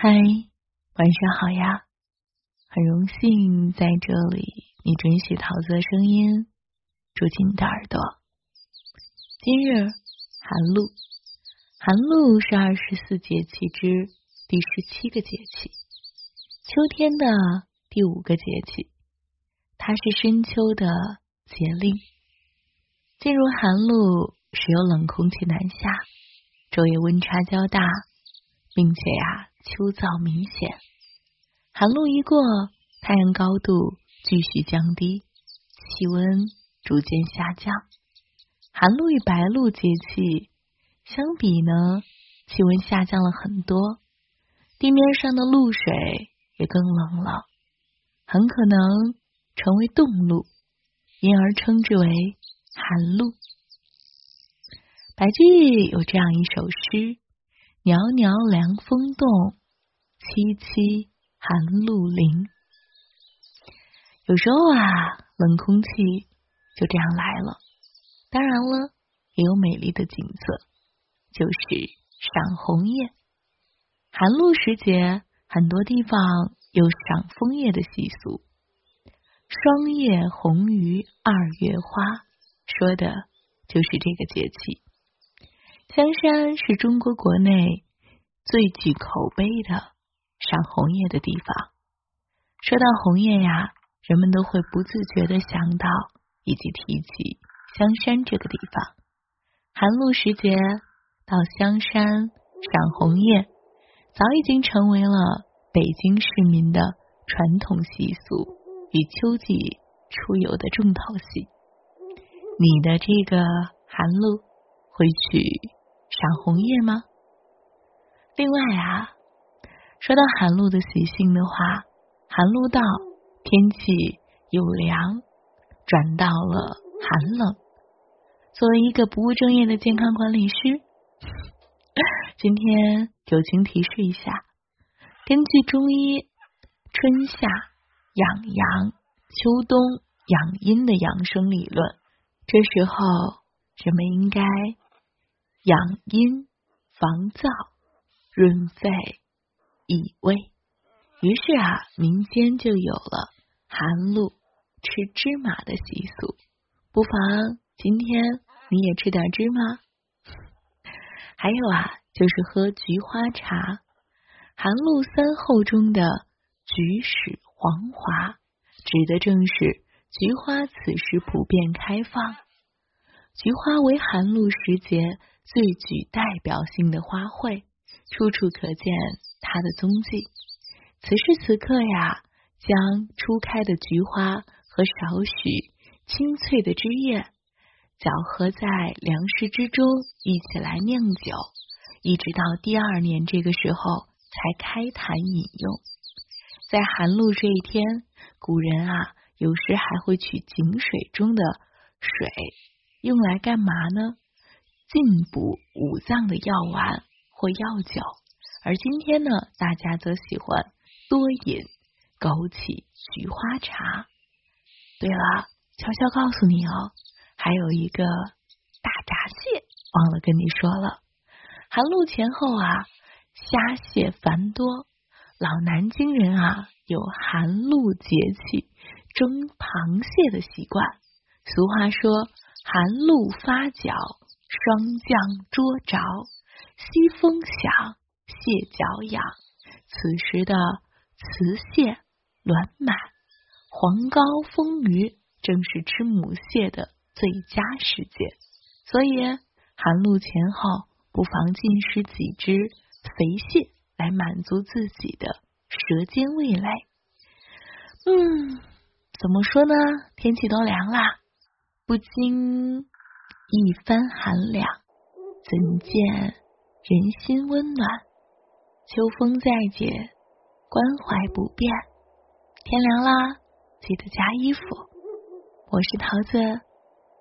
嗨，晚上好呀！很荣幸在这里，你准许桃子的声音住进你的耳朵。今日寒露，寒露是二十四节气之第十七个节气，秋天的第五个节气，它是深秋的节令。进入寒露，时有冷空气南下，昼夜温差较大，并且呀。秋燥明显，寒露一过，太阳高度继续降低，气温逐渐下降。寒露与白露节气相比呢，气温下降了很多，地面上的露水也更冷了，很可能成为冻露，因而称之为寒露。白居易有这样一首诗。袅袅凉风动，凄凄寒露临。有时候啊，冷空气就这样来了。当然了，也有美丽的景色，就是赏红叶。寒露时节，很多地方有赏枫叶的习俗。霜叶红于二月花，说的就是这个节气。香山是中国国内最具口碑的赏红叶的地方。说到红叶呀，人们都会不自觉的想到以及提起香山这个地方。寒露时节到香山赏红叶，早已经成为了北京市民的传统习俗与秋季出游的重头戏。你的这个寒露会去？赏红叶吗？另外啊，说到寒露的习性的话，寒露到，天气由凉转到了寒冷。作为一个不务正业的健康管理师，今天友情提示一下：根据中医春夏养阳、秋冬养阴的养生理论，这时候人们应该。养阴防燥润肺益胃，于是啊，民间就有了寒露吃芝麻的习俗。不妨今天你也吃点芝麻。还有啊，就是喝菊花茶。寒露三候中的菊始黄华，指的正是菊花此时普遍开放。菊花为寒露时节。最具代表性的花卉，处处可见它的踪迹。此时此刻呀，将初开的菊花和少许清脆的汁液搅和在粮食之中，一起来酿酒，一直到第二年这个时候才开坛饮用。在寒露这一天，古人啊，有时还会取井水中的水，用来干嘛呢？进补五脏的药丸或药酒，而今天呢，大家则喜欢多饮枸杞菊花茶。对了，悄悄告诉你哦，还有一个大闸蟹忘了跟你说了。寒露前后啊，虾蟹繁多，老南京人啊有寒露节气蒸螃蟹的习惯。俗话说，寒露发脚。霜降捉着，西风响，蟹脚痒。此时的雌蟹卵满，黄膏丰腴，正是吃母蟹的最佳时节。所以寒露前后，不妨进食几只肥蟹，来满足自己的舌尖味蕾。嗯，怎么说呢？天气都凉啦，不禁。一番寒凉，怎见人心温暖？秋风再解，关怀不变。天凉啦，记得加衣服。我是桃子，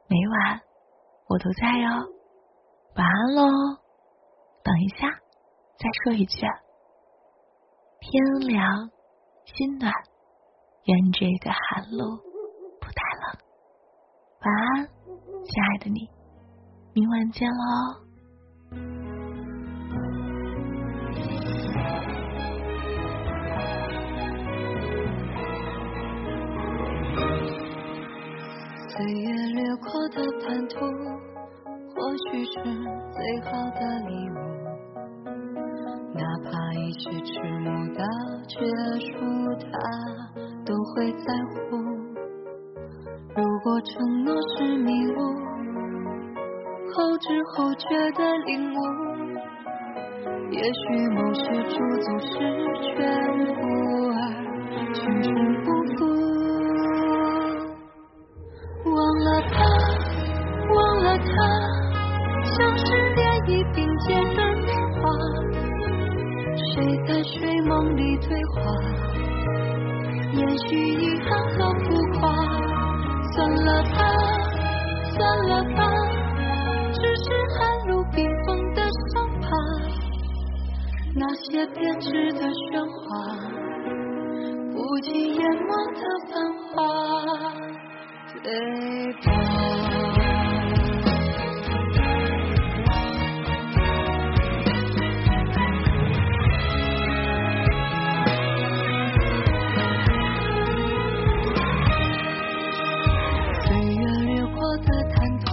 每晚我都在哟。晚安喽。等一下，再说一句：天凉心暖，愿这个寒露不太冷。晚安，亲爱的你。明晚见喽。岁月掠过的叛徒，或许是最好的礼物。哪怕一些迟暮的结束，他都会在乎。如果承诺是迷雾。后知后觉的领悟，也许某些驻足是全部，而青春不复。忘了他，忘了他，像是涟漪并肩的年华。谁在睡梦里对话？也许遗憾和浮这编织的喧哗，不及眼望的繁华，对吧？岁月掠过的坦途，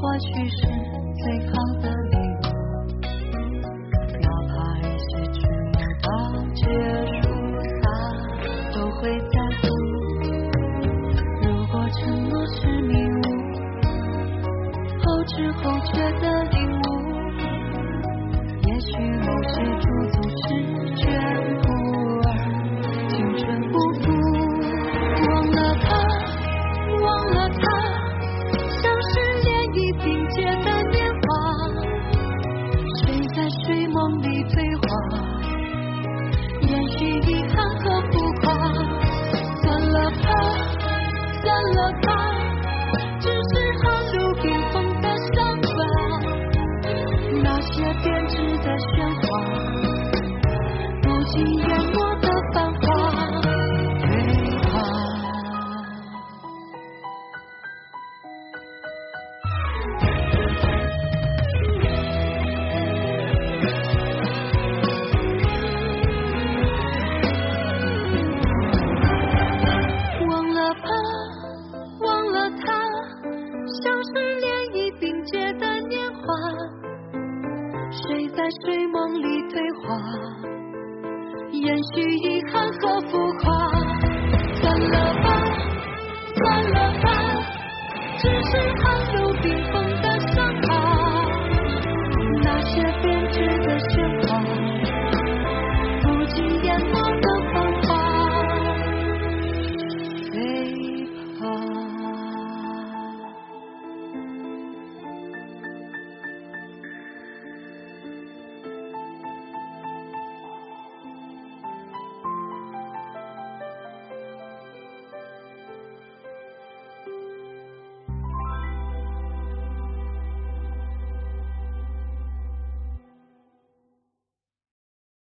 或许是。之后觉得领悟也许某些在睡梦里对话延续遗憾和浮夸，算了吧，算了吧，只是。